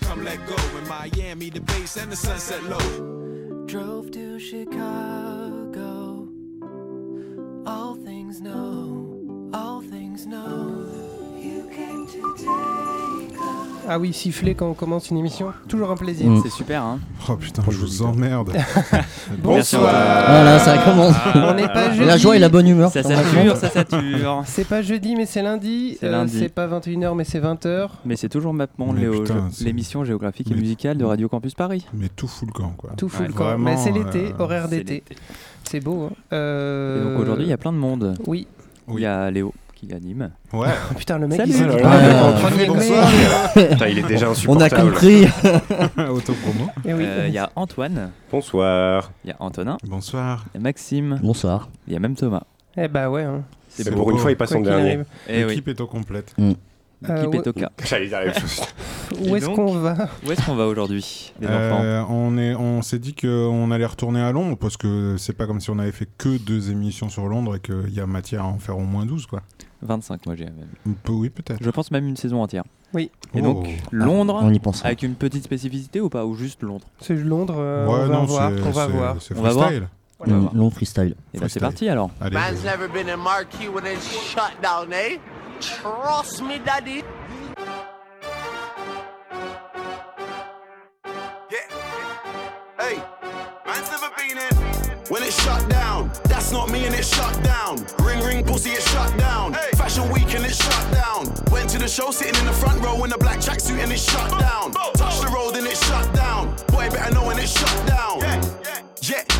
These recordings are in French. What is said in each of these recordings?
Come let go. In Miami, the base and the sunset low. Drove to Chicago. All things know, all things know. Ah oui, siffler quand on commence une émission, toujours un plaisir. Mm. C'est super, hein Oh putain, je vous emmerde. Bonsoir. Voilà, ça commence. On n'est pas jeudi. La joie et la bonne humeur. Ça sature, ça sature. C'est pas jeudi, mais c'est lundi. C'est Euh, lundi. c'est pas 21h, mais c'est 20h. Mais c'est toujours MapMonde, l'émission géographique et musicale de Radio Campus Paris. Mais tout fout le camp, quoi. Tout fout Ouais, le camp. Mais c'est l'été, euh, horaire d'été. C'est beau. Hein. Et Euh, donc aujourd'hui, il y a plein de monde. Oui. Il y a Léo qui anime. Ouais. Putain, le mec, Salut. il s'est Bonsoir. Putain, il est déjà On a insupportable. compris. Autopromo. Eh oui. Euh, Il y a Antoine, Bonsoir. il y a Antonin, Bonsoir. il y a Maxime, Bonsoir. il y a même Thomas. Eh bah ouais. hein. C'est C'est pour beau. une fois, il passe Quoi en qu'il dernier. arrive. Eh oui, L'équipe est au complète. Euh, l'équipe ouais. est au cas. J'allais dire la même chose. Où est-ce qu'on va? Où est-ce qu'on va aujourd'hui, les enfants? Euh, on est, on s'est dit qu'on allait retourner à Londres parce que c'est pas comme si on avait fait que deux émissions sur Londres et qu'il y a matière à en faire au moins 12 quoi. 25, moi j'ai même. Oui peut-être. Je pense même une saison entière. Oui. Et donc, Oh. Londres, On y pense. avec une petite spécificité ou pas? Ou juste Londres? C'est Londres. euh, ouais, on va non, voir. c'est- On va c'est- voir. C'est On va voir. freestyle. On va Mm, voir. Long freestyle. Et bah c'est Freestyle. parti alors. Allez. Man's never been in marquee when it's shut down, eh? Trust me, daddy. Yeah. Hey, man's never been in. When it's shut down, that's not me and it's shut down. Ring ring pussy, it's shut down. Fashion week and it's shut down. Went to the show sitting in the front row in a black tracksuit and it's shut down. Touch the road and it's shut down. Boy, better know when it's shut down. Yeah,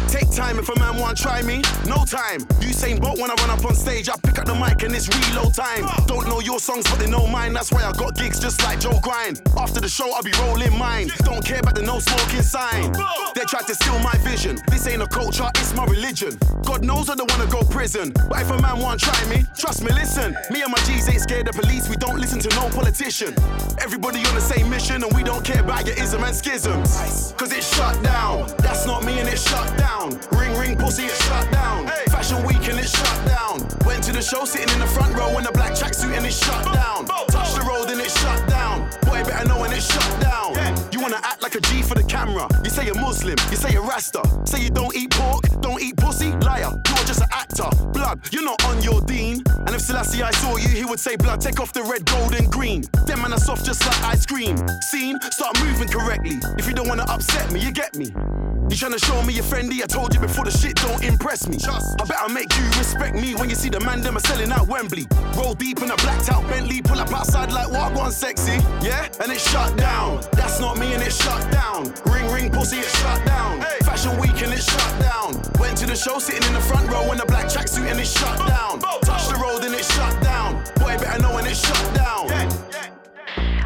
take time if a man want try me. No time. Usain Bolt when I run up on stage, I pick up the mic and it's reload time. Don't know your songs, but they know mine. That's why I got gigs just like Joe Grind. After the show, I'll be rolling mine. Don't care about the no smoking sign. They tried to steal my vision. This ain't a culture, it's my religion. God knows I don't wanna go prison. But if a man want try me, trust me, listen. Me and my G's ain't scared of police. We don't listen to no politician. Everybody on the same mission, and we don't care about your ism and schisms. Cause it's shut down. That's not me and it's shut down. Ring ring pussy, it's shut down. Fashion week and it's shut down. Went to the show sitting in the front row in a black tracksuit and it's shut down. Touch the road and it's shut down. Boy, better know when it's shut down. You wanna act like a G for the camera. You say you're Muslim, you say you're Rasta. Say you don't eat pork, don't eat pussy. Liar, you're just an actor. Blood, you're not on your dean. And if Selassie I saw you, he would say, Blood, take off the red, gold, and green. Them man are soft just like ice cream. Scene, start moving correctly. If you don't wanna upset me, you get me. You tryna show me you're friendly? I told you before the shit don't impress me. I better make you respect me when you see the man them are selling out Wembley. Roll deep in a blacked out Bentley, pull up outside like what one sexy. Yeah, and it's shut down. That's not me and it's shut down. Ring ring pussy, it's shut down. Fashion week and it's shut down. Went to the show sitting in the front row in a black tracksuit and it's shut down. Touch the road and it's shut down. Boy, better know when it's shut down.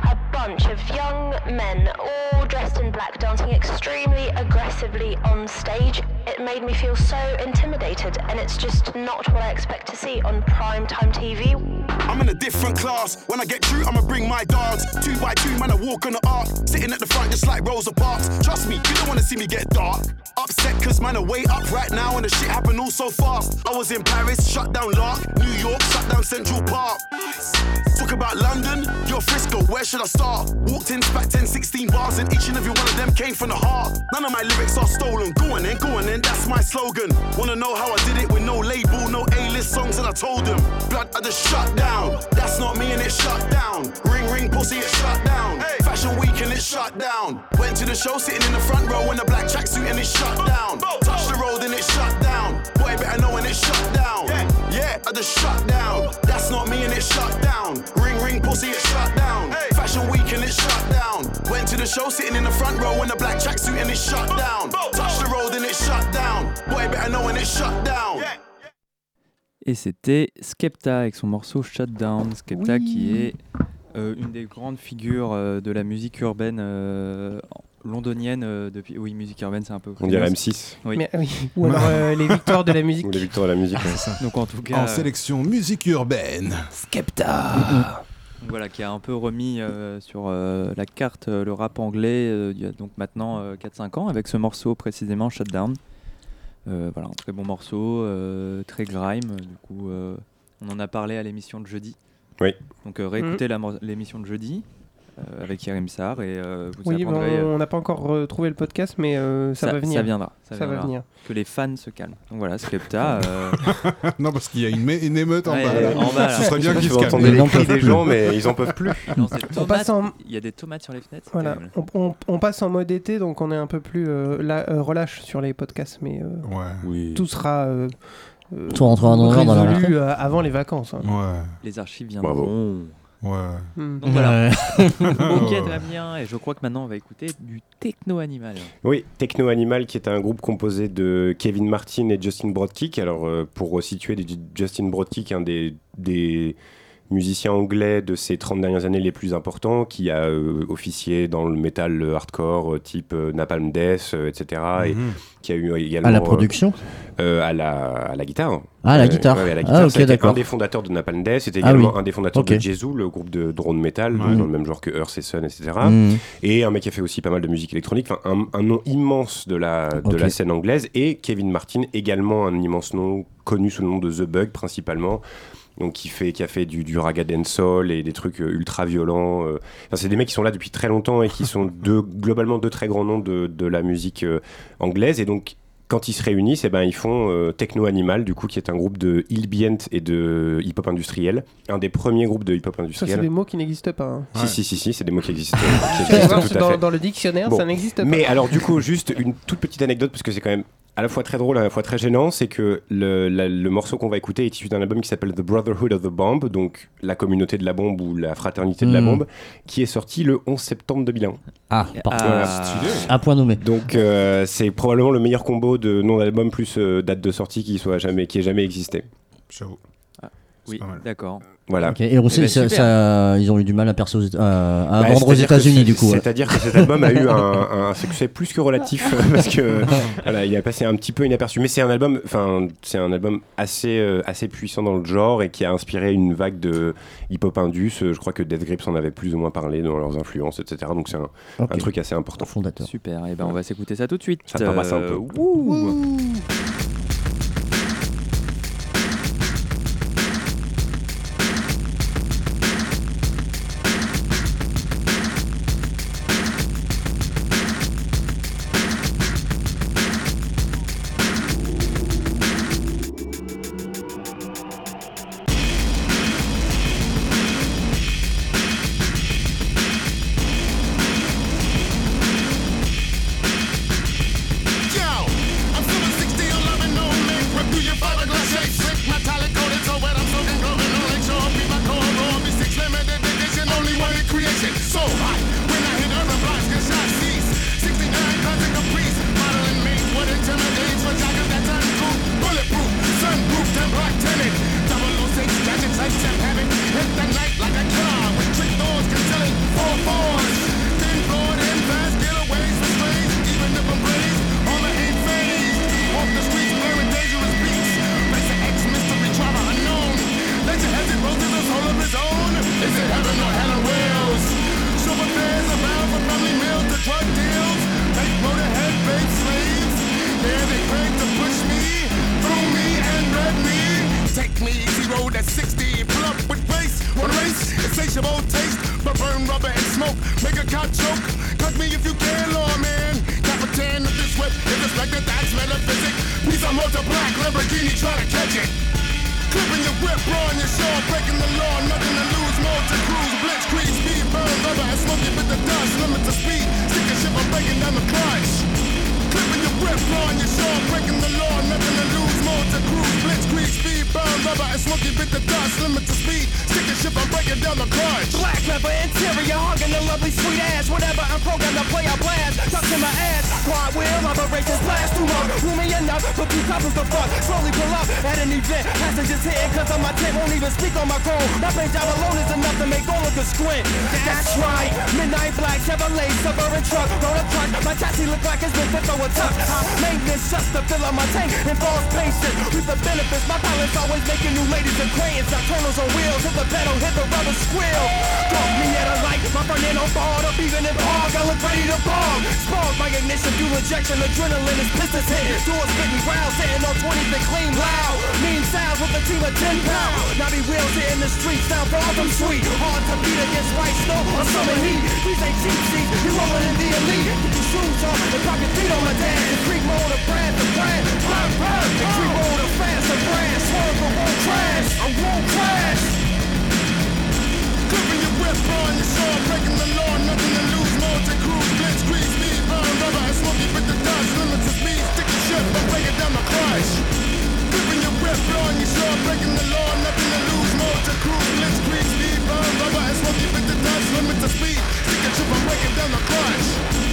a bunch of young men all dressed in black dancing extremely aggressively on stage it made me feel so intimidated and it's just not what i expect to see on prime time tv I'm in a different class. When I get through, I'ma bring my dogs. Two by two, man, I walk on the arc. Sitting at the front just like Rosa Parks. Trust me, you don't wanna see me get dark. Upset cause man, are way up right now and the shit happened all so fast. I was in Paris, shut down Lark. New York, shut down Central Park. Talk about London, you're Frisco, where should I start? Walked in, spat 10, 16 bars, and each and every one of them came from the heart. None of my lyrics are stolen. Go on then, go on then, that's my slogan. Wanna know how I did it with no label, no A-list songs, and I told them. Blood, I just shut down. That's not me and it's shut down. Ring, ring, pussy, it's shut down. Fashion week and it's shut down. Went to the show sitting in the front row in a black tracksuit and it's shut down. Touch the road and it's shut down. Boy, better know when it's shut down. Yeah, I just shut down. That's not me and it's shut down. Ring, the show, sitting in the front row in a black tracksuit and it's shut down. Touch the road and it's shut down. Boy, better know when it's shut down. Et c'était Skepta avec son morceau Shutdown. Skepta qui est euh, une des grandes figures euh, de la musique urbaine euh, londonienne euh, depuis. Oui, musique urbaine, c'est un peu. On dirait M6. Oui. Mais, oui. Ou alors euh, les victoires de la musique. Ou les victoires de la musique. ouais. Donc en tout cas. En sélection musique urbaine. Skepta. Donc Voilà, qui a un peu remis euh, sur euh, la carte euh, le rap anglais euh, il y a donc maintenant euh, 4-5 ans avec ce morceau précisément Shutdown. Euh, voilà, un très bon morceau, euh, très grime. Du coup, euh, on en a parlé à l'émission de jeudi. Oui. Donc euh, réécoutez mor- l'émission de jeudi avec Yerim Sar et euh, vous Oui, bon, apprendrez euh, on n'a pas encore retrouvé le podcast, mais euh, ça, va venir. Ça viendra. Ça, Ça va venir. Que les fans se calment. Donc voilà, Skepta. euh, non, parce qu'il y a une, émeute en Ouais, bas. là. en bas. Ce serait bien qu'ils se calment. les cris des gens, mais ils en peuvent plus. non, c'est On tomates. passe en- Il y a des tomates sur les fenêtres. Voilà, on, on- on passe en mode été, donc on est un peu plus euh, euh, relâche sur les podcasts, mais euh, Ouais. Oui. tout sera euh, euh, Tout rentrera dans l'ordre dans la euh, avant les vacances. hein. Ouais. Les archives Bravo. Ouais. Hmm. Donc voilà. Ok, très bien. Et je crois que maintenant on va écouter du techno animal. Oui, Techno Animal, qui est un groupe composé de Kevin Martin et Justin Broadkick. Alors, euh, pour resituer, des- Justin Broadkick, un des, des musiciens anglais de ces 30 dernières années les plus importants, qui a euh, officié dans le metal hardcore euh, type euh, Napalm Death, euh, etc. Et Mhm. qui a eu également. À la euh, production? euh, à, la, à la guitare. Ah, à la Euh, guitare. ouais, à la Ah, guitare. ok, C'était d'accord. un des fondateurs de Napalm Death. C'était Ah, également oui. un des fondateurs de Jesu, le groupe de drone metal, dans le même genre que Earth et Sun, etc. Mhm. Et un mec qui a fait aussi pas mal de musique électronique, enfin un, un nom immense de la, de la scène anglaise. Et Kevin Martin, également un immense nom, connu sous le nom de The Bug principalement. Donc qui, fait, qui a fait du, du raga dancehall et des trucs euh, ultra violents. euh. Enfin, c'est des mecs qui sont là depuis très longtemps et qui sont deux, globalement deux très grands noms de, de la musique euh, anglaise. Et donc quand ils se réunissent, eh ben, ils font euh, Techno Animal, du coup, qui est un groupe de hillbient et de hip-hop industriel. Un des premiers groupes de hip-hop Ça, c'est industriel. des mots qui n'existent pas. hein. Si, si, si, si, c'est des mots qui existent. qui existent voir, tout à dans, fait. dans le dictionnaire, Bon. ça n'existe pas. Mais alors, du coup, juste une toute petite anecdote, parce que c'est quand même à la fois très drôle, à la fois très gênant, c'est que le, la- le morceau qu'on va écouter est issu d'un album qui s'appelle The Brotherhood of the Bomb, donc la communauté de la bombe ou la fraternité de la Mm. bombe, qui est sorti le 11 septembre 2001. Ah, parfait. Ah, À point nommé. Donc euh, c'est probablement le meilleur combo de nom d'album plus euh, date de sortie qui soit jamais qui ait jamais existé. J'avoue. Oui, d'accord. Voilà. Et on sait, ben, ça- super. ça- ils ont eu du mal à, percer aux- à- à Bah, vendre aux États-Unis du coup. ouais. C'est-à-dire que cet album a eu un, un succès plus que relatif parce que voilà, il a passé un petit peu inaperçu. Mais c'est un album, enfin c'est un album assez euh, assez puissant dans le genre et qui a inspiré une vague de hip-hop indus. Euh, Je crois que Death Grips en avait plus ou moins parlé dans leurs influences, etc. Donc c'est un, truc assez important. Fondateur. Super. Et ben on va s'écouter ça tout de suite. Ça tabasse un peu. wouh. Yo, Black leather interior, hugging a lovely sweet ass whatever, I'm programmed to play a blast. Tuck to my ass, quad wheel, operations blast too long. Roomy enough for two couples to fuck. Slowly pull up at an event. Passengers hitting cause of my tent won't even speak on my phone. My paint job alone is enough to make all look a squint. That's right, midnight black Chevrolet suburban truck. Roll a truck, my chassis look like it's been fit for a tuck. High maintenance just to fill up my tank. Involves patience with the benefits. My pilot's always making new ladies acquaintance. Nocturnals on wheels, hit the pedal, hit the rubber squeal. Me at a light, my on up even in park. I look ready to. Spark my ignition, fuel injection, adrenaline is on 20 that clean loud. Mean sounds with a team of 10 pound. Knobby wheels hitting the streets, from sweet. Hard to beat against white snow summer heat. These ain't cheap seats, in the elite. Get your shoes on and your feet on my. The. The of fast won't crash. I crash. Clipping your whip on your saw, breaking the law, nothing to lose, to cruise, blitz, grease, speed, burn, rubber, and smoky with the dust, limits of speed, stick your ship, but break it down the crash. Clipping your whip on your saw, breaking the law, nothing to lose, to cruise, blitz, grease, speed, burn, rubber, and smoky with the dust, limits of speed, your ship, and break it down the crash.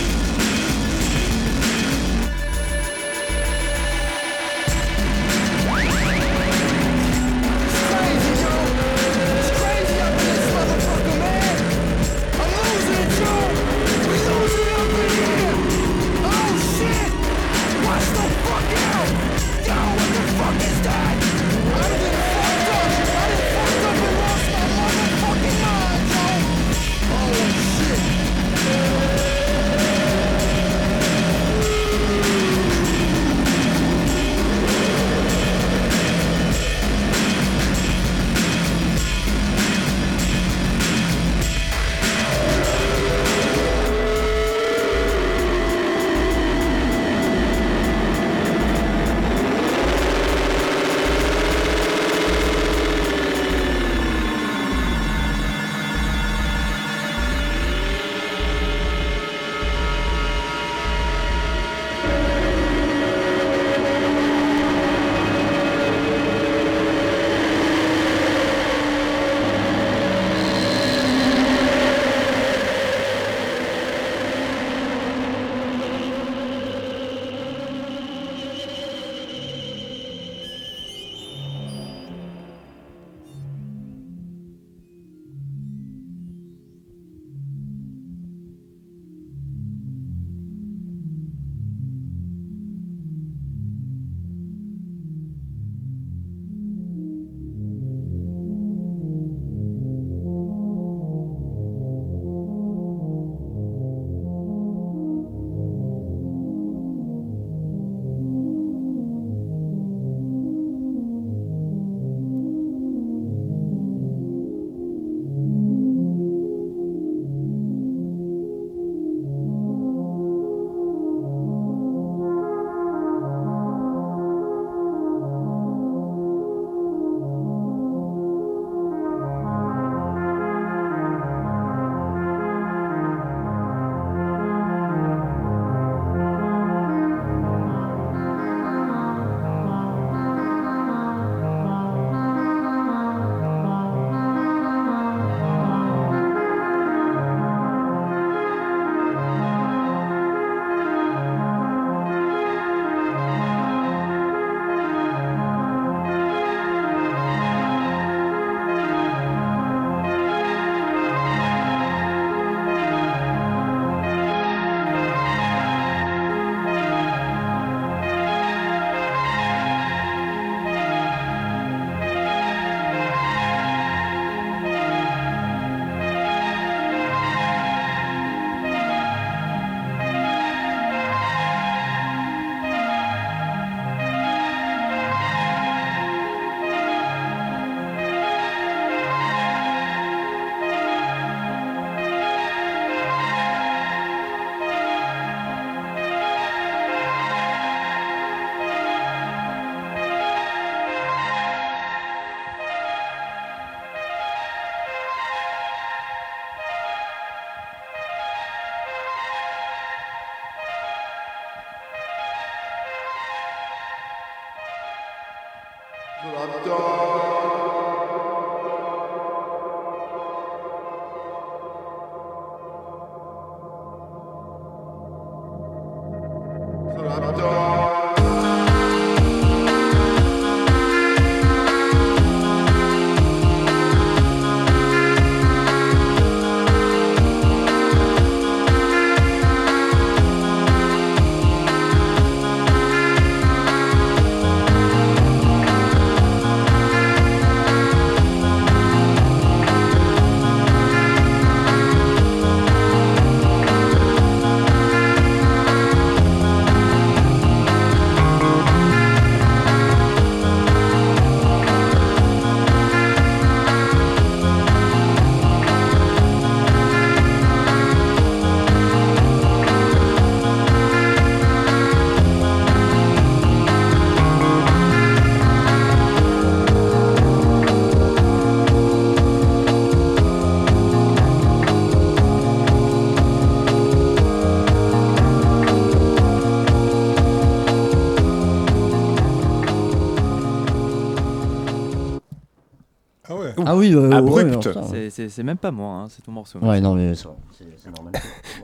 Ah Ah oui, euh, Abrupt. ouais. C'est- même pas moi, hein, c'est ton morceau. Ouais, non, mais ça, c'est normal.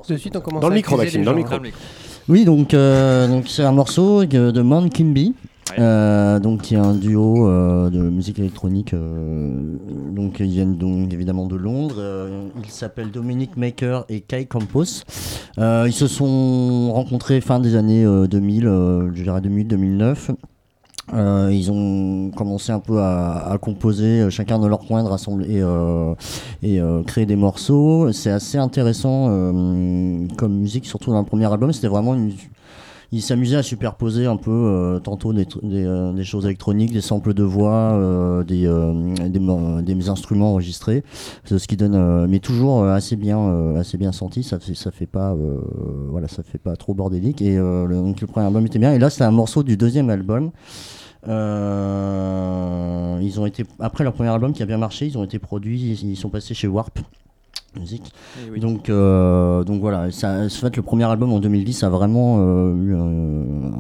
De suite, on commence Dans le micro, Maxime, les dans le micro. Oui, donc euh, donc c'est un morceau de, Man Kimby, euh, donc qui est un duo euh, de musique électronique. euh, donc ils viennent donc évidemment de Londres. euh, ils s'appellent Dominic Maker et Kai Campos. Euh, ils se sont rencontrés fin des années euh, 2000, euh, je dirais 2000-2009. Euh, ils ont commencé un peu à, à composer euh, chacun de leur coin, de rassembler et, euh, et euh, créer des morceaux. C'est assez intéressant euh, comme musique, surtout dans le premier album. C'était vraiment une. Ils s'amusaient à superposer un peu tantôt des, des, des choses électroniques, des samples de voix, des, des, instruments enregistrés. C'est ce qui donne, mais toujours assez bien, assez bien senti. Ça fait, ça fait pas, voilà, ça fait pas trop bordélique. Et le, donc le premier album était bien. Et là, c'est un morceau du deuxième album. Euh, ils ont été après leur premier album qui a bien marché, ils ont été produits, ils, ils sont passés chez Warp Music. Eh oui. Donc euh, donc voilà, ça, en fait le premier album en 2010 a vraiment euh, eu un-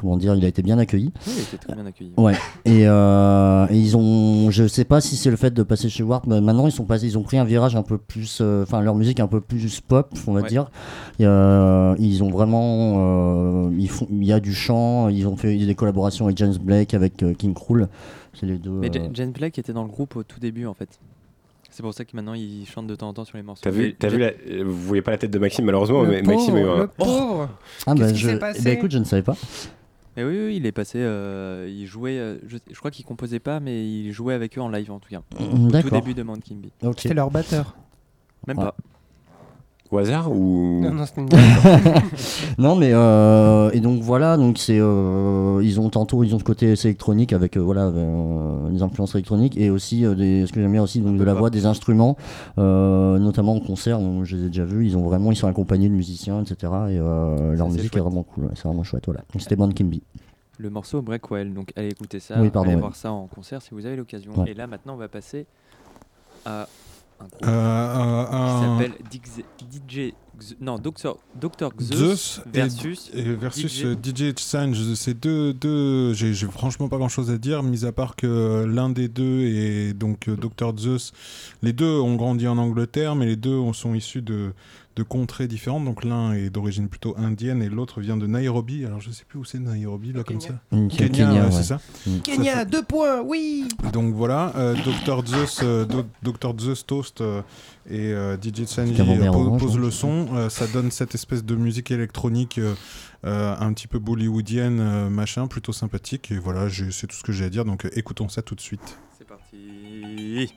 comment dire, il a été bien accueilli. Oui, il a été très bien accueilli. Ouais. Et, euh, et ils ont, je sais pas si c'est le fait de passer chez Warp, mais maintenant ils sont passés, ils ont pris un virage un peu plus, euh, enfin leur musique un peu plus pop, on va Ouais. dire. Il y a- ils ont vraiment, euh, ils font, il y a du chant, ils ont fait des collaborations avec James Blake, avec euh, King Krul. C'est les deux. Mais euh, Ja- Jane Black était dans le groupe au tout début en fait. C'est pour ça que maintenant il chante de temps en temps sur les morceaux. T'as vu, Ja- vu la- euh, vous voyez pas la tête de Maxime malheureusement, Le mais Maxime pauvre, le pauvre. Ah bah Qu'est-ce qui je, s'est eh passé? ben, écoute, je ne savais pas. Mais oui, oui, il est passé, euh, il jouait, euh, je, je crois qu'il composait pas, mais il jouait avec eux en live en tout cas. Au tout d'accord. début de Man Kimby. Ok. C'était leur batteur. Même Ouais. pas. Au hasard ou. Non, non, c'était une blague. non mais euh, et donc voilà donc c'est euh, ils ont tantôt ils ont ce côté assez électronique avec euh, voilà euh, des influences électroniques et aussi euh, des, ce que j'aime bien aussi donc de la voix des instruments euh, notamment en concert donc je les ai déjà vus ils ont vraiment ils sont accompagnés de musiciens etc et euh, leur musique est vraiment cool ouais, c'est vraiment chouette voilà Donc, c'était Band Kimby Le morceau Breakwell, donc allez écouter ça, Oui, pardon, allez ouais. voir ça en concert si vous avez l'occasion. Ouais. Et là maintenant on va passer à un groupe Euh, euh, qui s'appelle DJ, non Dr Zeus, versus et, versus DJ. euh, DJ Change. C'est deux, deux j'ai franchement pas grand chose à dire, mis à part que l'un des deux est donc euh, Dr Zeus. Les deux ont grandi en Angleterre, mais les deux ont- sont issus de, de contrées différentes. Donc l'un est d'origine plutôt indienne et l'autre vient de Nairobi. Alors je sais plus où c'est Nairobi, là, comme ça. Kenya, Kenya, ouais, ouais. c'est ça. Kenya, deux points, oui Donc voilà, euh, Dr Zeus, euh, Do- Dr Zeus Toast euh, et euh, DJ Sanji Camembert euh, po- orange, posent hein. le son. Euh, ça donne cette espèce de musique électronique euh, euh, un petit peu bollywoodienne, euh, machin, plutôt sympathique. Et voilà, c'est tout ce que j'ai à dire. Donc euh, écoutons ça tout de suite. C'est parti.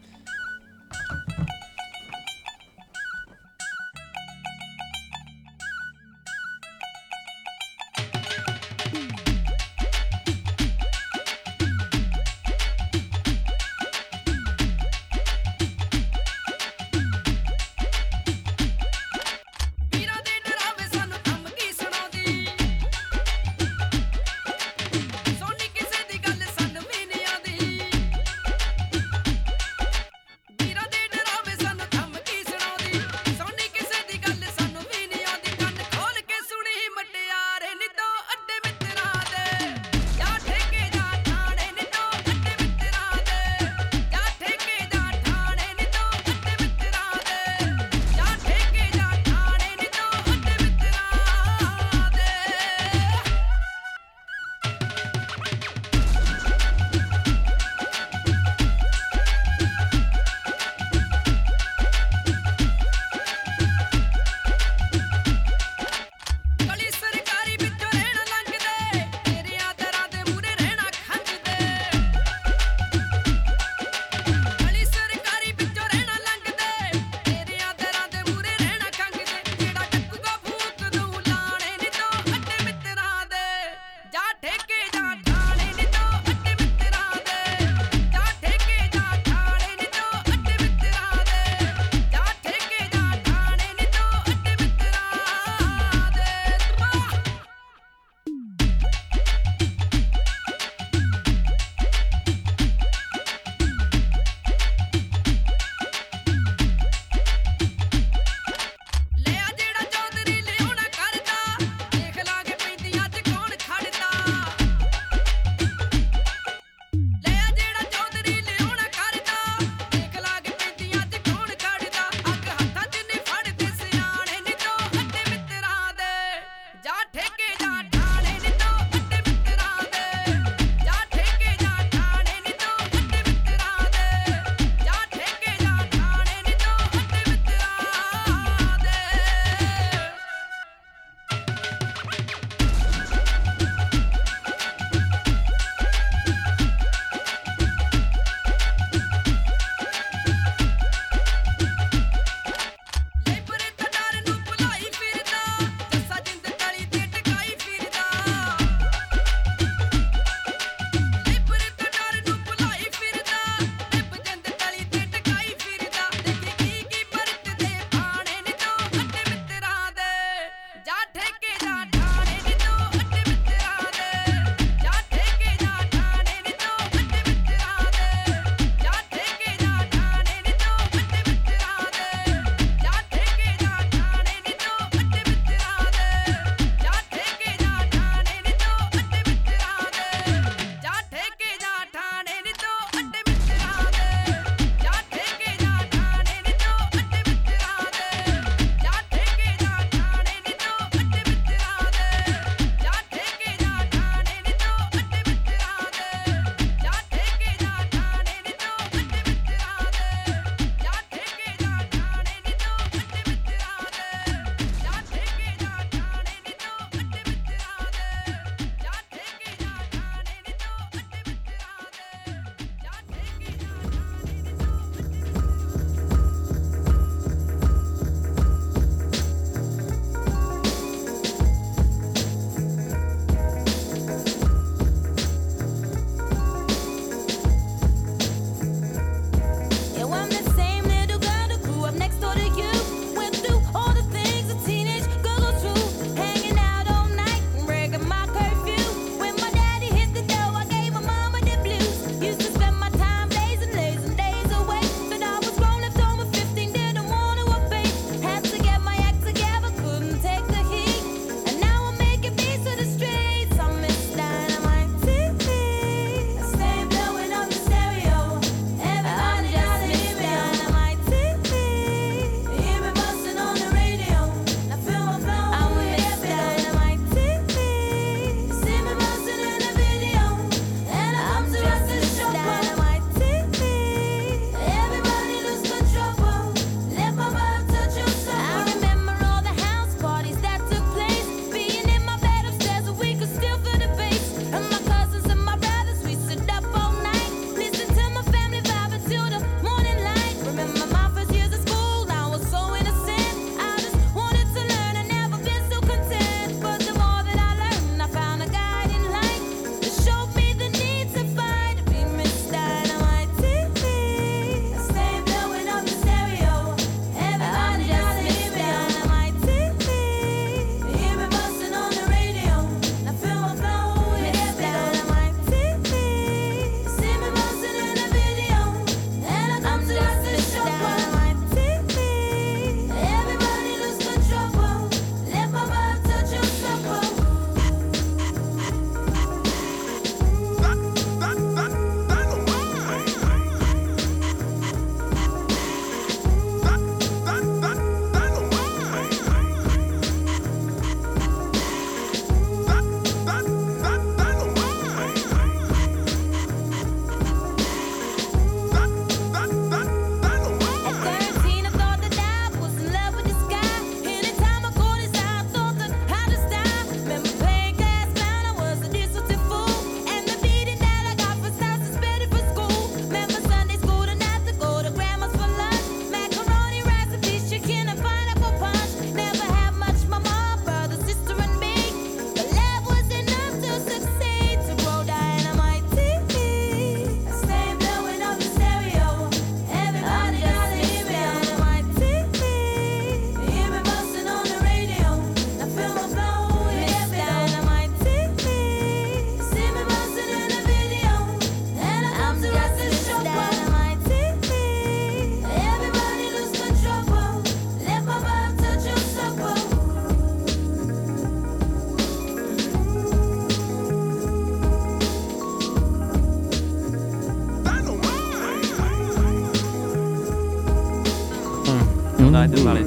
Arrête de parler.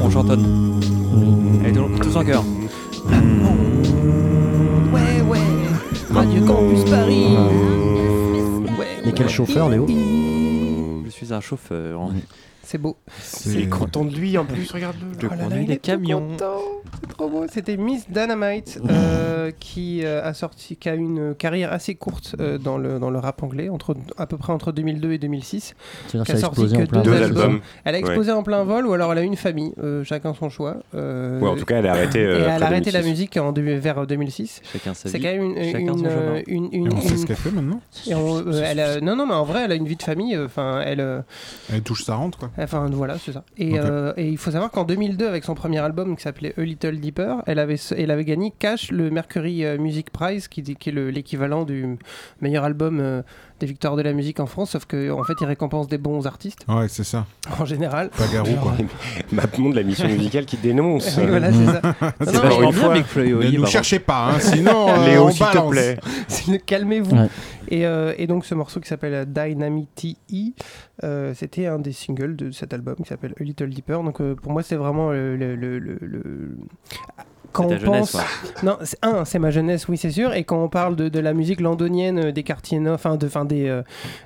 On chantonne. Allez, tous- en chœur. Ouais, ouais. Radio Campus Paris. Et quel chauffeur, Léo Je suis un chauffeur. C'est beau. Il est content de lui en plus, regarde-le. Je Oh conduis des camions. content. C'est trop beau. C'était Miss Dynamite euh, qui euh, a sorti, qui a une carrière assez courte euh, dans le dans le rap anglais, entre à peu près entre 2002 et 2006. C'est-à-dire Qui a sorti que deux albums. Elle a Ouais. explosé en plein vol ou alors elle a eu une famille, euh, chacun son choix. euh, Ouais, en tout cas, elle a arrêté, euh, et elle a arrêté la 2006. musique en vers 2006. Chacun sa C'est quand même une, une, chemin. une, une- Et on sait ce qu'elle fait maintenant et on- euh, elle a- non non mais en vrai elle a une vie de famille. euh, Enfin elle. euh, Elle touche sa rente, quoi. Enfin voilà, c'est ça. Euh, et il faut savoir qu'en 2002, avec son premier album qui s'appelait A Little Deeper, elle avait, elle avait gagné cash le Mercury euh, Music Prize, qui, qui est le- l'équivalent du meilleur album euh, des victoires de la musique en France, sauf qu'en en fait, il récompense des bons artistes Ouais, c'est ça. en général. Bagarou, quoi. Mapmon de la mission musicale qui dénonce. Oui, voilà, c'est ça. Non, non, Big Flo Ne nous cherchez pas, hein, sinon. euh, Léo, on te plaît. Calmez-vous. Ouais. Et, euh, et donc ce morceau qui s'appelle Dynamite E, euh, c'était un des singles de cet album qui s'appelle A Little Deeper. Donc euh, pour moi c'est vraiment le... le- le- le- le- Quand ta on jeunesse, pense, ouais. non, c'est- un, c'est ma jeunesse, oui, c'est sûr. Et quand on parle de, de la musique londonienne, euh, des quartiers nord, enfin, de, enfin, des, euh,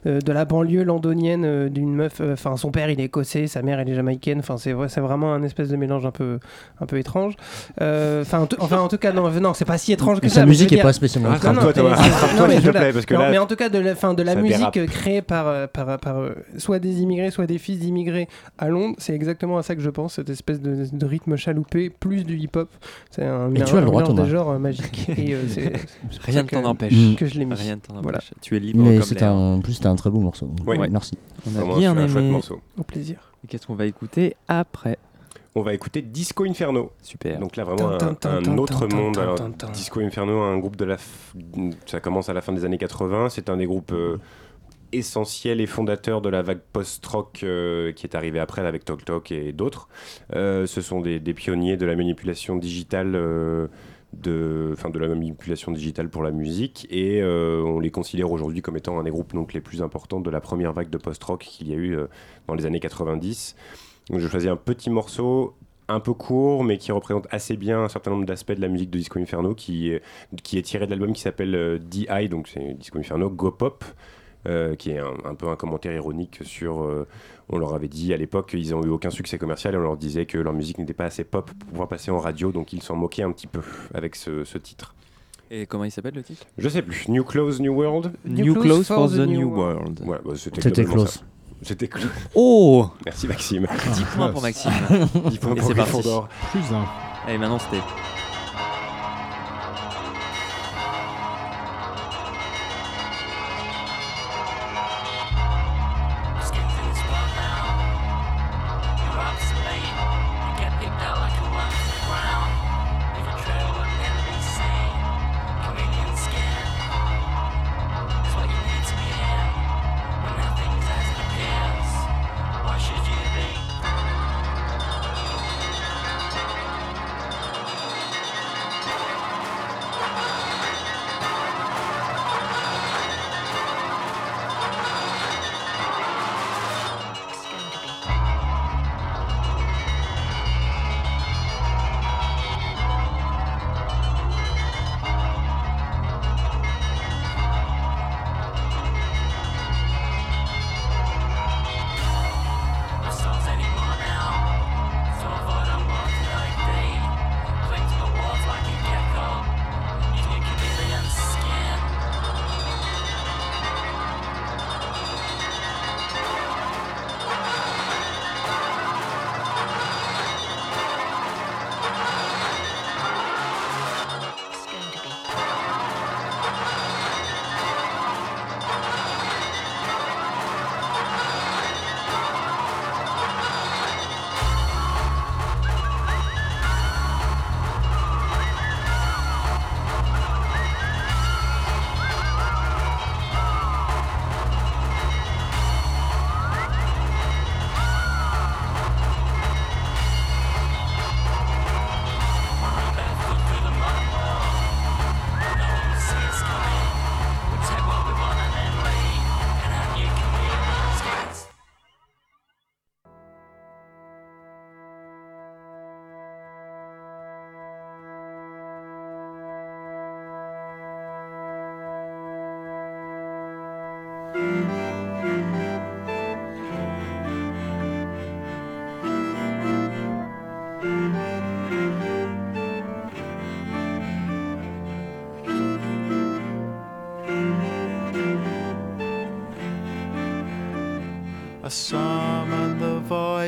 euh, de la banlieue londonienne, euh, d'une meuf, euh, enfin, son père il est écossais, sa mère elle est jamaïcaine. Enfin, c'est vrai, c'est vraiment un espèce de mélange un peu, un peu étrange. Enfin, en, tout- enfin, en tout cas, non, non, c'est pas si étrange que Et ça. sa musique est dire- pas spécialement Non, étrange. non, Rattrape-toi, mais- non, plaît, parce que Non, là, mais en tout cas, de la, fin, de la musique dérape. créée par, par, par euh, soit des immigrés, soit des fils d'immigrés à Londres, c'est exactement à ça que je pense, cette espèce de, de rythme chaloupé, plus du hip-hop. C'est un, Et un- tu as le un droit, Thomas. des genres euh, magiques. Et, euh, c'est- c'est pour Rien ne t'en empêche. Que je l'ai mis. Rien ne t'en empêche. Voilà. Tu es libre Mais comme l'air. un, en plus, c'était un très beau morceau. Oui. Ouais, Merci. On a Vraiment, bien c'est un chouette aimé. morceau. Au plaisir. Et qu'est-ce qu'on va écouter après? On va écouter Disco Inferno. Super. Donc là, vraiment un, un autre monde. Alors. Disco Inferno, un groupe de la. f- Ça commence à la fin des années 80. C'est un des groupes euh, essentiels et fondateurs de la vague post-rock euh, qui est arrivée après avec Tok Tok et d'autres. Euh, ce sont des, pionniers de la manipulation digitale. euh, de, enfin, de la manipulation digitale pour la musique et on les considère aujourd'hui comme étant un des groupes donc, les plus importants de la première vague de post-rock qu'il y a eu dans les années 90. Donc je choisis un petit morceau un peu court, mais qui représente assez bien un certain nombre d'aspects de la musique de Disco Inferno, qui, est- qui est tiré de l'album qui s'appelle DI, donc c'est Disco Inferno Go Pop, euh, qui est un, un peu un commentaire ironique sur. euh, on leur avait dit à l'époque qu'ils n'ont eu aucun succès commercial et on leur disait que leur musique n'était pas assez pop pour pouvoir passer en radio, donc ils s'en moquaient un petit peu avec ce, ce titre. Et comment il s'appelle le titre? Je sais plus. New Clothes, New World New, Clothes for the New World. Ouais, bah, c'était close. C'était close. Oh Merci Maxime. 10 points pour Maxime. 10 points Et pour. Gryffondor. Plus un. Allez, maintenant c'était.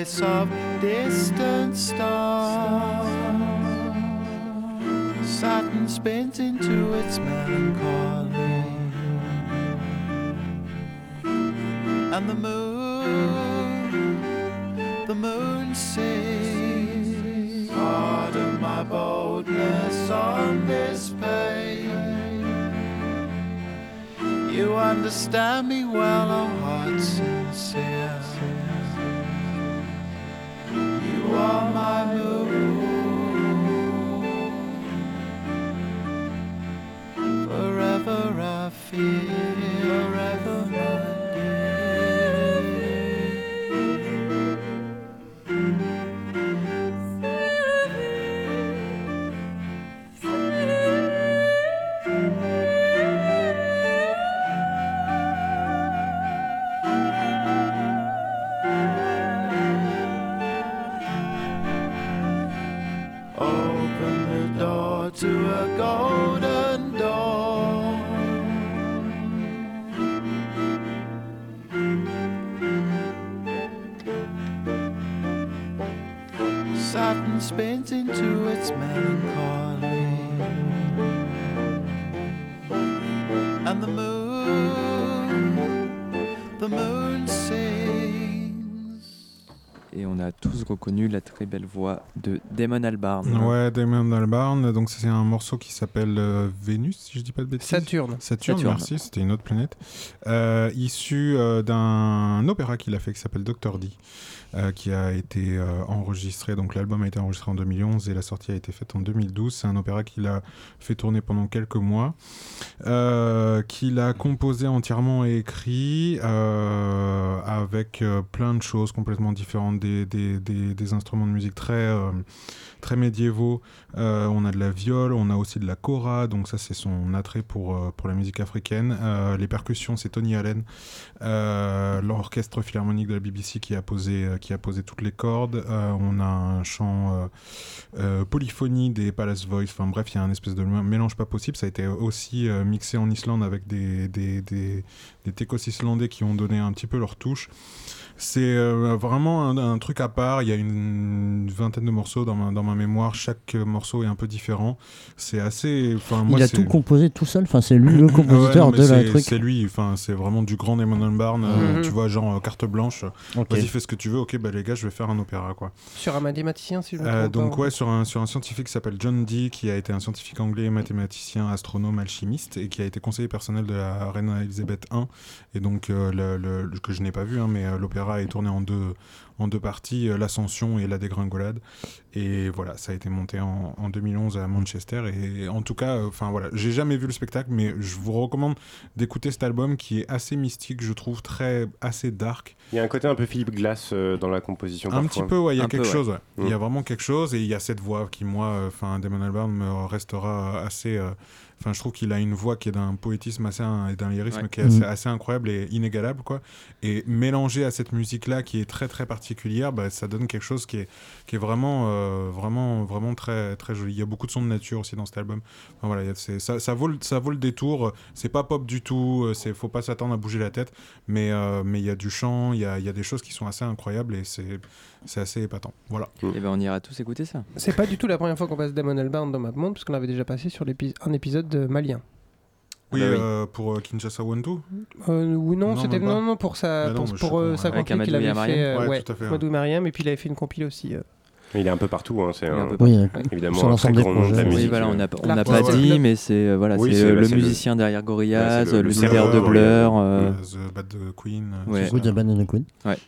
Voice of distant stars. Saturn spins into its melancholy, and the moon, the moon sings. Pardon my boldness on this page. You understand me well, oh heart sincere. You into its melancholy, and the moon, the moon sings. Et on a tous reconnu la très belle voix de Damon Albarn. Ouais, Damon Albarn. Donc c'est un morceau qui s'appelle euh, Vénus, si je dis pas de bêtises. Saturne. Saturne, Saturne. merci. C'était une autre planète. Euh, issu euh, d'un opéra qu'il a fait qui s'appelle Doctor D. euh, qui a été euh, enregistré, donc l'album a été enregistré en 2011 et la sortie a été faite en 2012. C'est un opéra qu'il a fait tourner pendant quelques mois, euh, qu'il a composé entièrement et écrit avec plein de choses complètement différentes, des, des, des- instruments de musique très, très médiévaux. Euh, on a de la viole, on a aussi de la kora, donc ça c'est son attrait pour, euh, pour la musique africaine. Euh, les percussions, c'est Tony Allen, l'orchestre philharmonique de la BBC qui a posé, qui a posé toutes les cordes. On a un chant polyphonie des Palace Voice, enfin bref, il y a un espèce de mélange pas possible. Ça a été aussi mixé en Islande avec des, des, des, des techos islandais qui ont donné un petit peu leur touche. C'est vraiment un, truc à part. Il y a une vingtaine de morceaux dans dans ma mémoire. Chaque morceau est un peu différent. C'est assez. Enfin, moi, Il a tout composé tout seul, enfin c'est lui le Ouais, compositeur non, mais de la c'est- truc. C'est lui, enfin c'est vraiment du grand Damon Albarn. euh, Mhm. Tu vois, genre euh, carte blanche. Ok. Vas-y, fais ce que tu veux. Ok, bah les gars, je vais faire un opéra, quoi. Sur un mathématicien, si je me Euh, trompe donc pas. ouais, sur un, sur un scientifique qui s'appelle John Dee, qui a été un scientifique anglais, mathématicien, astronome, alchimiste, et qui a été conseiller personnel de la reine Elisabeth I, et donc euh, le, le- le- que je n'ai pas vu, hein, mais euh, l'opéra est tourné en deux, en deux parties, euh, l'ascension et la dégringolade, et voilà, ça a été monté en, en 2011 à Manchester, et en tout cas, euh, enfin voilà, j'ai jamais vu le spectacle, mais je vous recommande d'écouter cet album qui est assez mystique, je trouve, très assez dark, Il y a un côté un peu Philippe Glass euh, dans la composition. un parfois. petit peu, ouais, il y a Un quelque chose. ouais. Il y a Mm. vraiment quelque chose et il y a cette voix qui, moi, enfin, Damon Albarn me restera assez. euh, Enfin, je trouve qu'il a une voix qui est d'un poétisme assez et d'un lyrisme Ouais. qui est assez, Mm. assez incroyable et inégalable, quoi. Et mélangé à cette musique-là qui est très très particulière, bah, ça donne quelque chose qui est qui est vraiment euh, vraiment vraiment très très joli. Il y a beaucoup de sons de nature aussi dans cet album. Enfin, voilà, ça, ça vaut le, ça vaut le détour. C'est pas pop du tout. euh, C'est faut pas s'attendre à bouger la tête, mais euh, mais il y a du chant, il y a, il y a des choses qui sont assez incroyables et c'est c'est assez épatant. Voilà. Et ben on ira tous écouter ça. C'est pas du tout la première fois qu'on passe Damon Albarn dans MapMonde, parce qu'on l'avait déjà passé sur un épisode de Malien. Oui, bah oui. euh, pour euh, Kinshasa Two. Euh, oui, non, Non, c'était non, non, pour sa, non, pour, euh, sa compile qu'il avait fait, euh, Ouais, ouais, tout à fait, ouais. Amadou et Mariam, et puis il avait fait une compile aussi. Il est un peu partout. Hein, c'est un peu Oui, évidemment Sur un très l'ensemble des grand nom de la projets. musique. Oui, voilà, on n'a euh, pas ouais. dit, mais c'est euh, voilà, Oui, c'est le musicien derrière Gorillaz, le- le le leader de. Blur. euh, The Bad Queen. Ouais. Good ça, Banana Queen.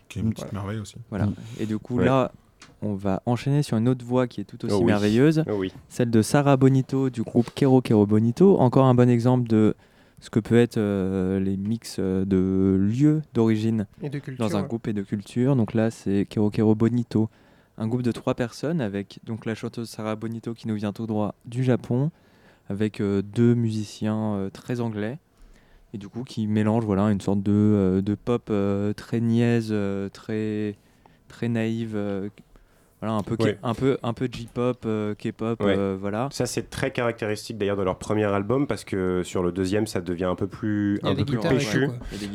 qui est une petite merveille aussi. Voilà. Mm. Et du coup, Ouais. là, on va enchaîner sur une autre voix qui est tout aussi Oh oui. merveilleuse, Oh oui. celle de Sarah Bonito du groupe Kero Kero Bonito. Encore un bon exemple de ce que peut être euh, les mix de lieux d'origine dans un ouais. groupe et de culture. Donc là, c'est Kero Kero Bonito, un groupe de trois personnes avec donc la chanteuse Sarah Bonito qui nous vient tout droit du Japon, avec euh, deux musiciens euh, très anglais. Et du coup, qui mélangent voilà, une sorte de, euh, pop très niaise, très, naïve, Voilà, un peu, Ouais. un peu, un peu J-pop, euh, K-pop, Ouais. euh, voilà. Ça, c'est très caractéristique d'ailleurs de leur premier album parce que sur le deuxième, ça devient un peu plus, un peu plus péchu.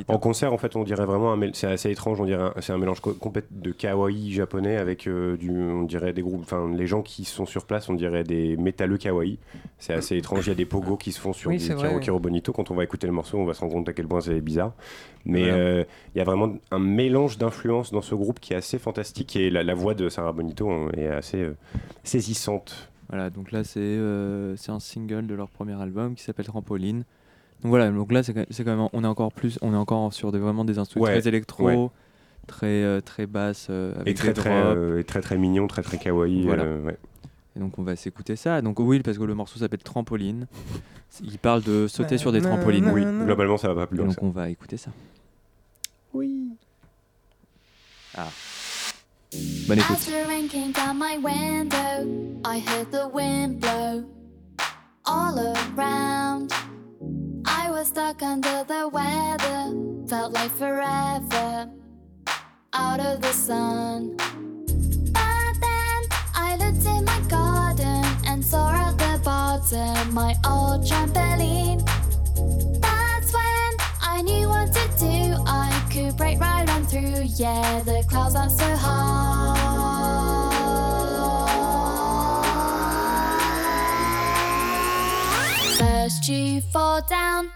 En concert, en fait, on dirait vraiment, c'est assez étrange, on dirait, c'est un mélange co- complet de kawaii japonais avec euh, du, on dirait des groupes, enfin, les gens qui sont sur place, on dirait des métalleux kawaii. C'est assez étrange. Il y a des pogos qui se font sur Oui, du Kiro Bonito. Quand on va écouter le morceau, on va se rendre compte à quel point c'est bizarre. Mais Voilà. euh, il y a vraiment un mélange d'influences dans ce groupe qui est assez fantastique et la, la voix de Sarah Bonito est assez euh, saisissante. Voilà, donc là c'est euh, c'est un single de leur premier album qui s'appelle Trampoline. Donc voilà, donc là c'est quand c'est quand même on est encore plus on est encore sur des, vraiment des instruments Ouais, très électro, ouais. très euh, très basse euh, avec Et très des très, euh, et très très mignon, très très kawaii. Voilà. euh, ouais. Et donc on va s'écouter ça. Donc oui, parce que le morceau s'appelle Trampoline. Il parle de sauter sur des trampolines. Oui, globalement, ça va pas plus loin. donc ça. on va écouter ça. Oui. Ah. As the rain came down my window, I heard the wind blow all around. I was stuck under the weather, felt like forever out of the sun. But then I looked in my garden and saw at the bottom my old trampoline. That's when I knew what to do. I could break right on through. Yeah, the clouds aren't so high. First you fall down,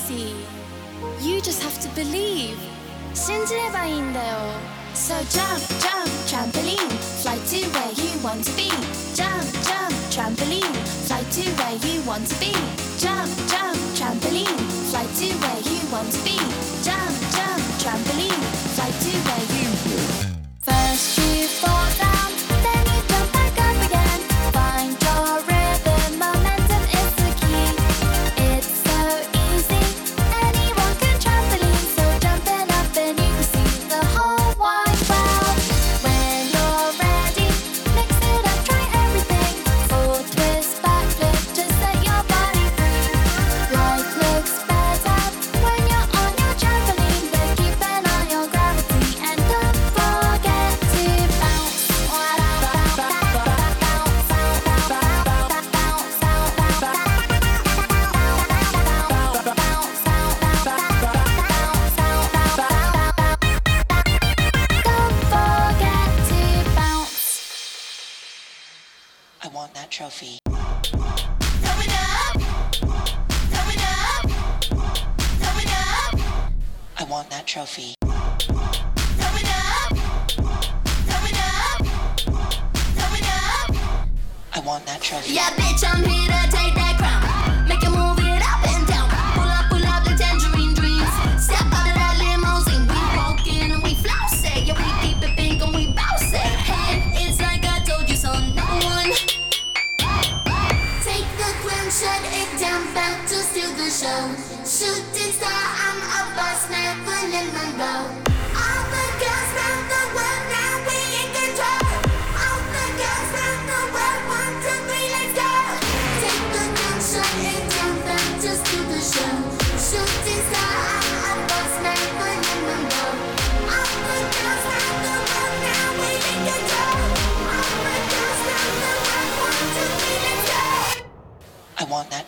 easy You just have to believe 信じればいいんだよ So jump, jump, trampoline Fly to where you want to be Jump, jump, trampoline Fly to where you want to be Jump, jump, trampoline Fly to where you want to be Jump, jump, trampoline Fly to where you First you fall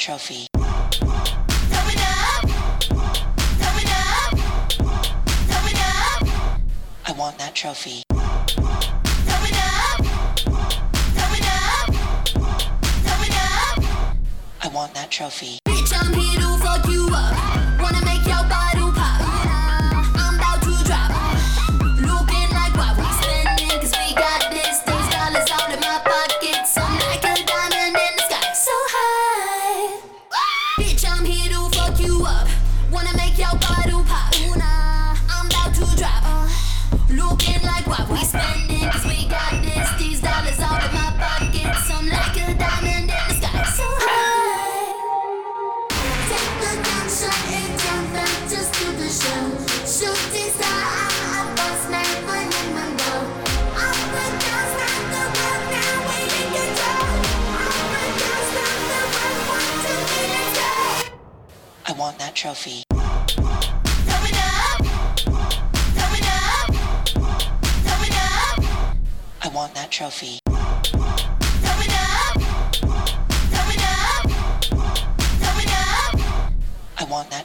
trophy. I want that trophy. I want that trophy. Bitch, I'm here to fuck you up. Wanna make your body.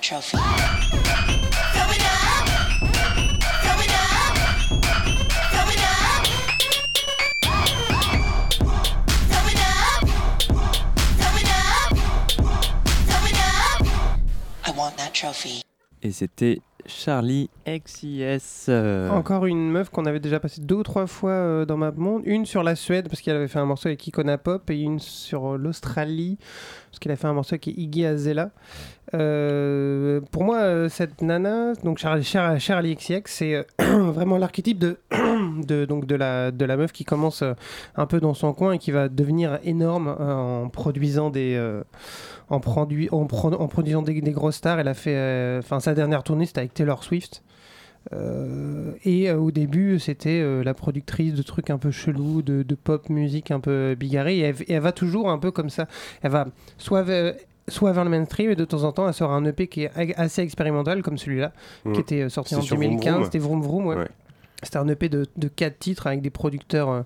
Trophy. Et c'était Charlie euh, Encore une meuf qu'on avait déjà passé deux ou trois fois euh, dans ma monde. Une sur la Suède parce qu'elle avait fait un morceau avec Icona Pop et une sur euh, l'Australie parce qu'elle a fait un morceau avec Iggy Azalea. Euh, pour moi, euh, cette nana, donc Charlie, Char- Charlie XCX, c'est euh, vraiment l'archétype de, de, donc de, la, de la meuf qui commence un peu dans son coin et qui va devenir énorme en produisant des. euh, en, produit, en, en produisant des, des grosses stars, elle a fait, euh, enfin sa dernière tournée c'était avec Taylor Swift. Euh, et euh, au début, c'était euh, la productrice de trucs un peu chelous, de, de pop musique un peu bigarrée. Et elle, et elle va toujours un peu comme ça. Elle va soit vers, soit vers le mainstream, et de temps en temps, elle sort un EP qui est assez expérimental, comme celui-là, Mm. qui était sorti en sur Vroom 2015. Vroom. C'était Vroom Vroom, ouais. Ouais. C'était un EP de, de 4 titres avec des producteurs euh,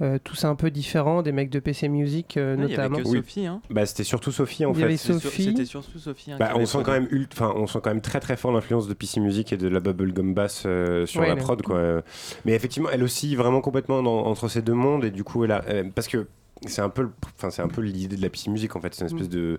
euh, tous un peu différents, des mecs de PC Music euh, Ah, il y avait notamment. que Sophie, hein. Bah, c'était surtout Sophie en Il y fait. avait C'était sur- Sophie. C'était surtout Sophie. hein, Bah, on sent quand même ult- enfin on sent quand même très très fort l'influence de PC Music et de la bubblegum bass euh, sur Ouais, la prod quoi. Mais effectivement, elle aussi vraiment complètement dans- entre ces deux mondes et du coup elle a parce que c'est un peu le- enfin c'est un peu l'idée de la PC Music en fait, c'est une espèce de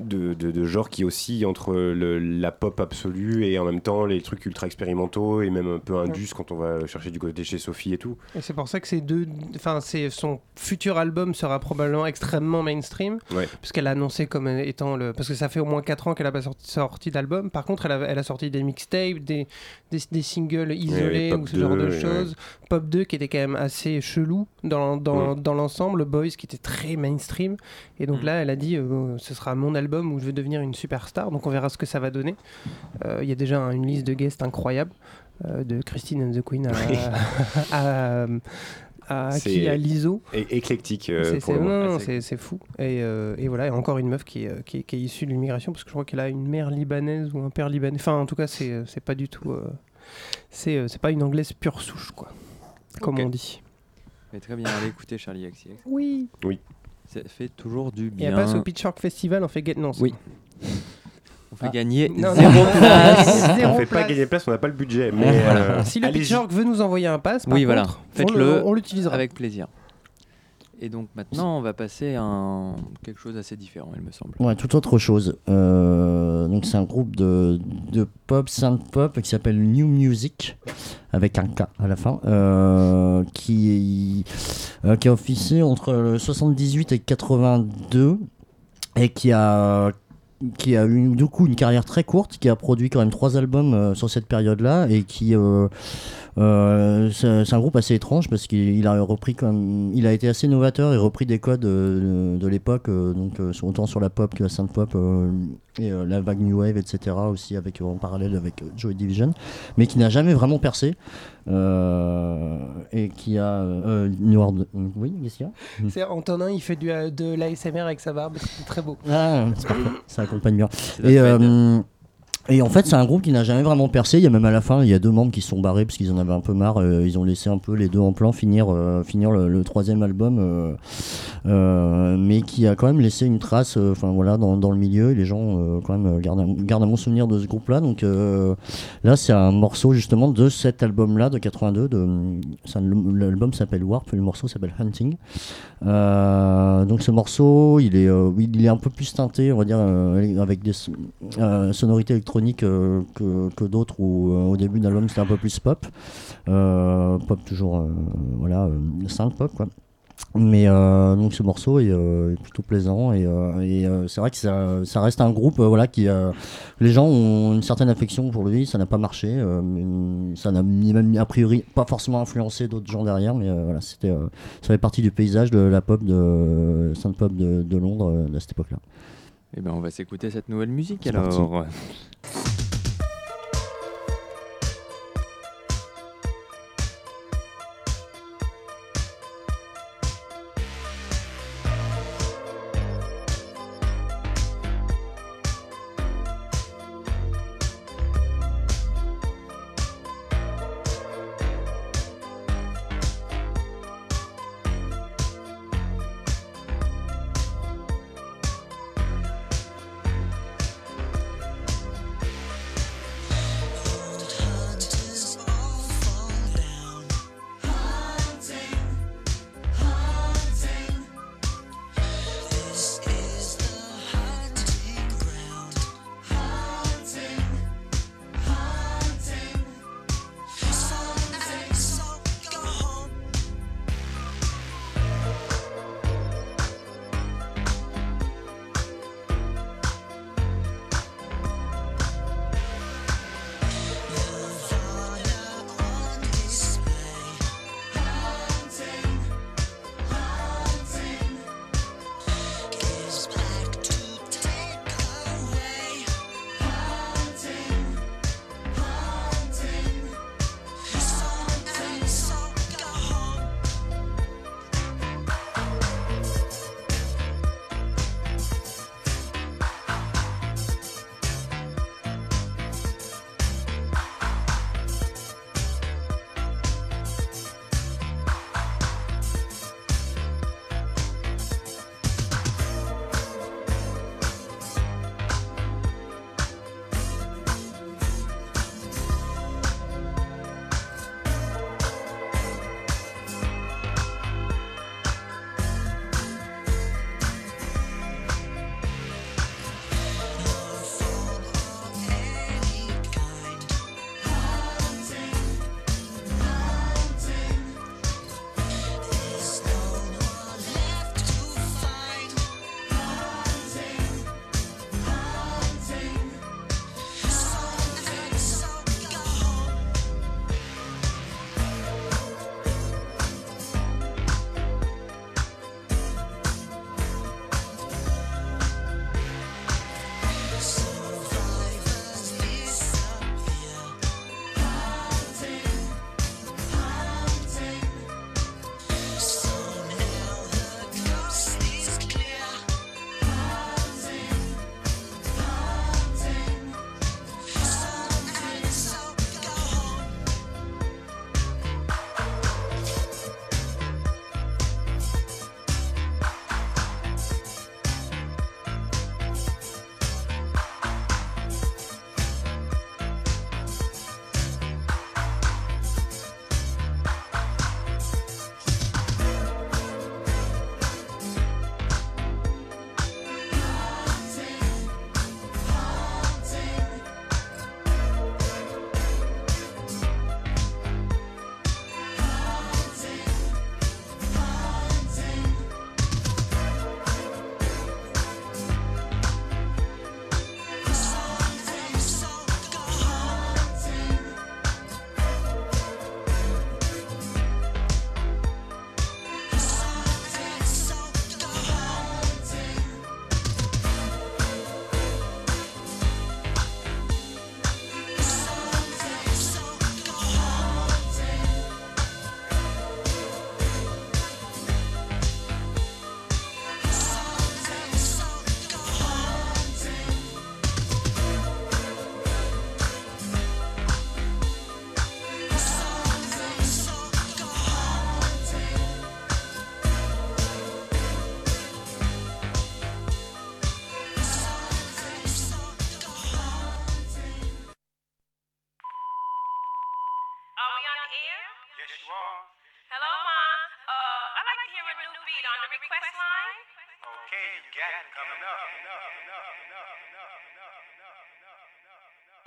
de, de, de genre qui oscille entre le- la pop absolue et en même temps les trucs ultra expérimentaux et même un peu indus quand on va chercher du côté chez Sophie et tout. Et c'est pour ça que ces deux, enfin, son futur album sera probablement extrêmement mainstream, Ouais. puisqu'elle a annoncé comme étant le, parce que ça fait au moins 4 ans qu'elle a pas sorti, sorti d'album. Par contre, elle a, elle a sorti des mixtapes, des, des, des singles isolés Pop ou ce genre 2, de ouais. choses. Pop 2 qui était quand même assez chelou dans, dans, dans l'ensemble, Boys qui était très mainstream. Et donc Mm. là, elle a dit, euh, ce sera mon album où je vais devenir une superstar. Donc on verra ce que ça va donner. Euh, Il y a déjà un- une liste de guests incroyable. euh, de Christine and the Queen à, Oui. à, à, C'est qui à l'ISO. éclectique euh, C'est- pour c'est- le moment. non, non, c'est c'est c'est fou. Et, euh, et voilà, et encore une meuf qui est, qui est, qui est issue de l'immigration, parce que je crois qu'elle a une mère libanaise ou un père libanais. Enfin, en tout cas, c'est c'est pas du tout. euh, c'est euh, c'est pas une anglaise pure souche, quoi. Comme on dit. Mais très bien, allez écouter Charlie XCX. Oui. Oui. Ça fait toujours du Et bien. elle passe au Pitchfork Festival, on fait get non. Oui. On fait Ah. gagner Non, zéro non. place. Zéro on fait pas gagner de place, on n'a pas le budget. Mais Voilà. euh, Si le. Pitchfork veut nous envoyer un pass, par Oui, voilà. contre, Faites-le le- on l'utilisera. avec plaisir. Et donc maintenant, on va passer à quelque chose d'assez différent, il me semble. Ouais, tout autre chose. Euh, donc c'est un groupe de, pop, synth pop qui s'appelle New Music avec un K à la fin, euh, qui euh, qui a officié entre le 78 et 82 et qui a qui a eu du coup une carrière très courte, qui a produit quand même trois albums euh, sur cette période-là et qui euh, euh, c'est un groupe assez étrange parce qu'il il a repris comme il a été assez novateur et repris des codes de, l'époque donc autant sur la pop que la synth pop et la vague new wave etc aussi avec en parallèle avec Joy Division mais qui n'a jamais vraiment percé euh, et qui a euh, New World oui qu'est-ce qu'il y a? C'est Antonin, il fait du, euh, de l'ASMR avec sa barbe, c'est très beau. ah, c'est parfait, ça accompagne bien. Et, euh, et en fait, c'est un groupe qui n'a jamais vraiment percé. Il y a même à la fin, il y a deux membres qui sont barrés parce qu'ils en avaient un peu marre. Euh, ils ont laissé un peu les deux en plan finir, euh, finir le, troisième album, euh, mais qui a quand même laissé une trace. Enfin voilà, dans, dans le milieu, les gens quand même gardent, un- gardent un bon souvenir de ce groupe-là. Donc là, c'est un morceau justement de cet album-là de 82. De, l'album s'appelle Warp, le morceau s'appelle Hunting. Donc ce morceau, il est, il est un peu plus teinté, on va dire, avec des so- sonorités électroniques euh, que, que d'autres où euh, au début de l'album c'était un peu plus pop. Euh, pop toujours, voilà, euh, synth pop quoi. Mais donc ce morceau est, plutôt plaisant et, c'est vrai que ça, ça reste un groupe voilà qui les gens ont une certaine affection pour lui ça n'a pas marché ça n'a même a priori pas forcément influencé d'autres gens derrière mais voilà c'était ça fait partie du paysage de la pop de synth pop de, Londres à cette époque là Eh ben, on va s'écouter cette nouvelle musique alors.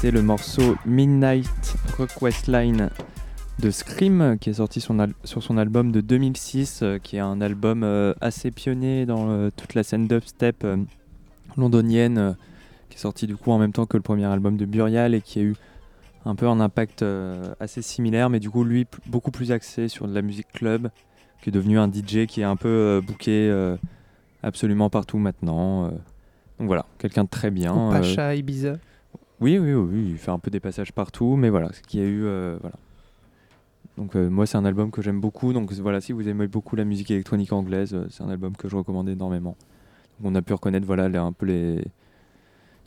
C'était le morceau Midnight Request Line de Scream qui est sorti son sur son album de 2006, euh, qui est un album euh, assez pionnier dans euh, toute la scène dubstep euh, londonienne, qui est sorti du coup en même temps que le premier album de Burial et qui a eu un peu un impact assez similaire, mais du coup lui beaucoup plus axé sur de la musique club, qui est devenu un DJ qui est un peu booké absolument partout maintenant. donc voilà, quelqu'un de très bien. Ou Pacha, Ibiza. Oui, oui, oui, il fait un peu des passages partout, mais voilà, ce qu'il y a eu, euh, voilà. Donc euh, moi, c'est un album que j'aime beaucoup. Donc voilà, si vous aimez beaucoup la musique électronique anglaise, euh, c'est un album que je recommande énormément. Donc, on a pu reconnaître voilà les- un peu les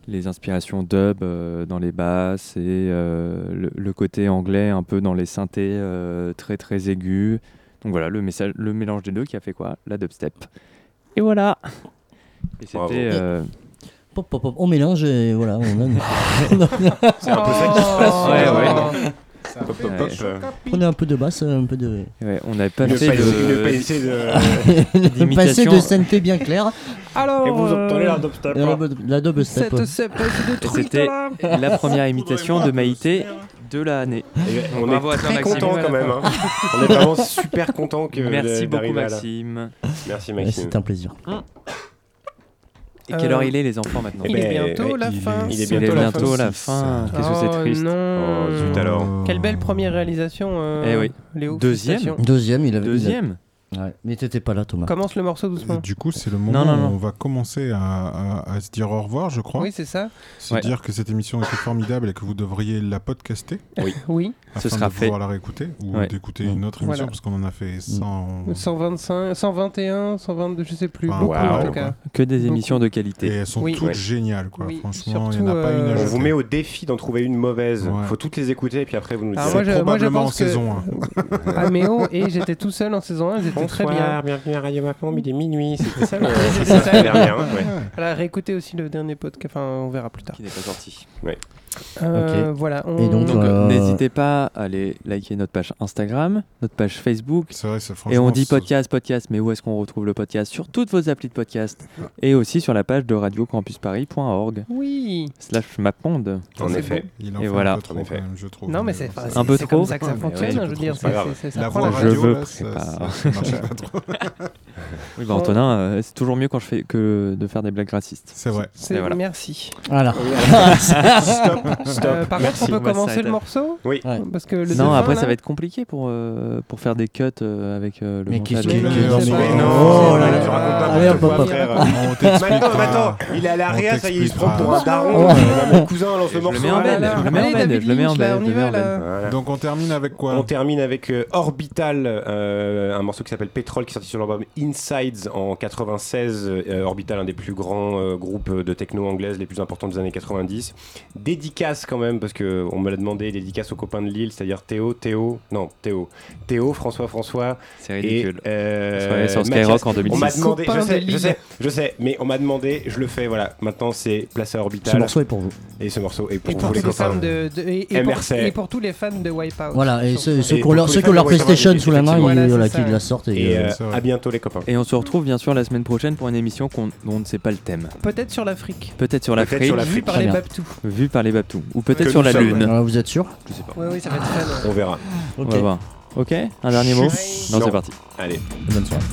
les inspirations dub dans les basses et le, le côté anglais un peu dans les synthés très très aigus. Donc voilà, le message, le mélange des deux qui a fait quoi? La dubstep. Et voilà. Et c'était. Euh, Pop, pop, pop, on mélange et voilà, on a. C'est un peu ça qui se passe. Ouais, euh, ouais. Pop, pop, pop, euh. Prenez un peu de basse, un peu de. Ouais, on n'avait pas Ne fait pas- de... ne pas essayer de- de passer de synthé bien clair. Alors, Et vous euh, obtenez la dubstep. La, hein. dub- la espèce de Et truc C'était la première imitation de Maïté de l'année. On bravo est à toi, très Maxime. content quand même. hein. On est vraiment super content que Merci beaucoup là. Maxime. Merci Maxime. C'est un plaisir. Et quelle Euh, heure il est les enfants maintenant Eh Il est ben, bientôt la il est- fin. il est Il est bientôt la fin. la fin. Qu'est-ce que c'est Oh triste. non. Oh, zut alors. Quelle belle première réalisation, euh, Eh oui. Léo. Deuxième. Deuxième, il avait. Deuxième. Ouais, mais t'étais pas là, Thomas. Commence le morceau doucement. Du coup, c'est le moment non, non. où on va commencer à, à- à se dire au revoir, je crois. Oui, c'est ça. C'est Ouais. dire que cette émission était formidable et que vous devriez la podcaster Oui. Afin sera de fait. pouvoir la réécouter ou Ouais. d'écouter une autre émission Voilà. parce qu'on en a fait 100. 125, 121, 122, je sais plus. Enfin, beaucoup en tout cas. Que des Beaucoup. émissions de Et qualité. elles sont Oui. toutes Ouais. géniales, quoi. Oui, Franchement, il n'y en a pas une à euh, On vous met au défi d'en trouver une mauvaise. Ouais. Faut toutes les écouter et puis après vous nous direz. moi, je- moi, je probablement pense en que- saison 1. Améo et j'étais tout seul en saison 1, j'étais très bien. Bonsoir, bienvenue à Radio Macron, il est minuit. C'était ça, la dernière. Voilà, réécoutez aussi le dernier podcast, enfin on verra plus tard. Qui n'est pas sorti. Ouais. Euh, Voilà. on- Donc, euh, n'hésitez pas à aller liker notre page Instagram, notre page Facebook. C'est vrai, c'est Et on dit c'est- podcast, podcast, mais où est-ce qu'on retrouve le podcast? Sur toutes vos applis de podcast. Et aussi sur la page de radiocampusparis.org. Oui. Slash mapmonde. En effet. Il en Et fait voilà. un peu trop, quand même, je trouve. Non, mais c'est pas- un peu c'est trop. comme ça que ça fonctionne, ouais, je veux dire, c'est c'est- c'est- ça La voix Je veux là, ça- préparer. ça marchait pas trop. Oui, bah, Antonin, euh, c'est toujours mieux quand je fais que de faire des blagues racistes. C'est vrai. C'est- Et voilà. Merci. Voilà. Stop. Euh, par contre, on peut commencer le morceau Oui. Parce que le non, après là- ça va être compliqué pour, euh, pour faire des cuts euh, avec euh, le Mais montage. Mais non, racontes Allez. Maintenant, attends, il est à l'ARIA, ça y est, il se prend pour un daron. Euh, Mon cousin lance le morceau. je le mets en bed. Donc on termine avec quoi On termine avec Orbital, un morceau qui s'appelle Petrol, qui est sorti sur l'album Insides en 96. Euh, Orbital, un des plus grands groupes de techno anglaise les plus importants des années 90. Dédicace quand même, parce que on me l'a demandé, dédicace aux copains de Lille, c'est-à-dire Théo, Théo, non, Théo, Théo, François, François. C'est ridicule. Et, euh, sur Mathias. Skyrock en On 2006. m'a demandé, je sais, je sais, je sais, mais on m'a demandé, je le fais, voilà. Maintenant, c'est placé à Orbital. Ce morceau est pour vous. Et ce morceau est pour, Et pour vous, tous les les copains. de, de- et, et pour, et pour tous les fans de Wipeout. Voilà, et ceux, qui ont pour leur, ceux qui ont PlayStation sous la main, voilà, Voilà, ça. la sortent. Et, Et euh, euh, à bientôt, les copains. Et on se retrouve bien sûr la semaine prochaine pour une émission dont on ne sait pas le thème. Peut-être sur l'Afrique. Peut-être sur l'Afrique, Vu par les. Babtou. vu par les Ou peut-être sur la sommes. Lune. euh, vous êtes sûr Je sais pas. Oui, oui, ça va être fun. On verra. On Ok. va voir. Ok Un dernier mot Non, Non. c'est parti. Allez. Bonne soirée.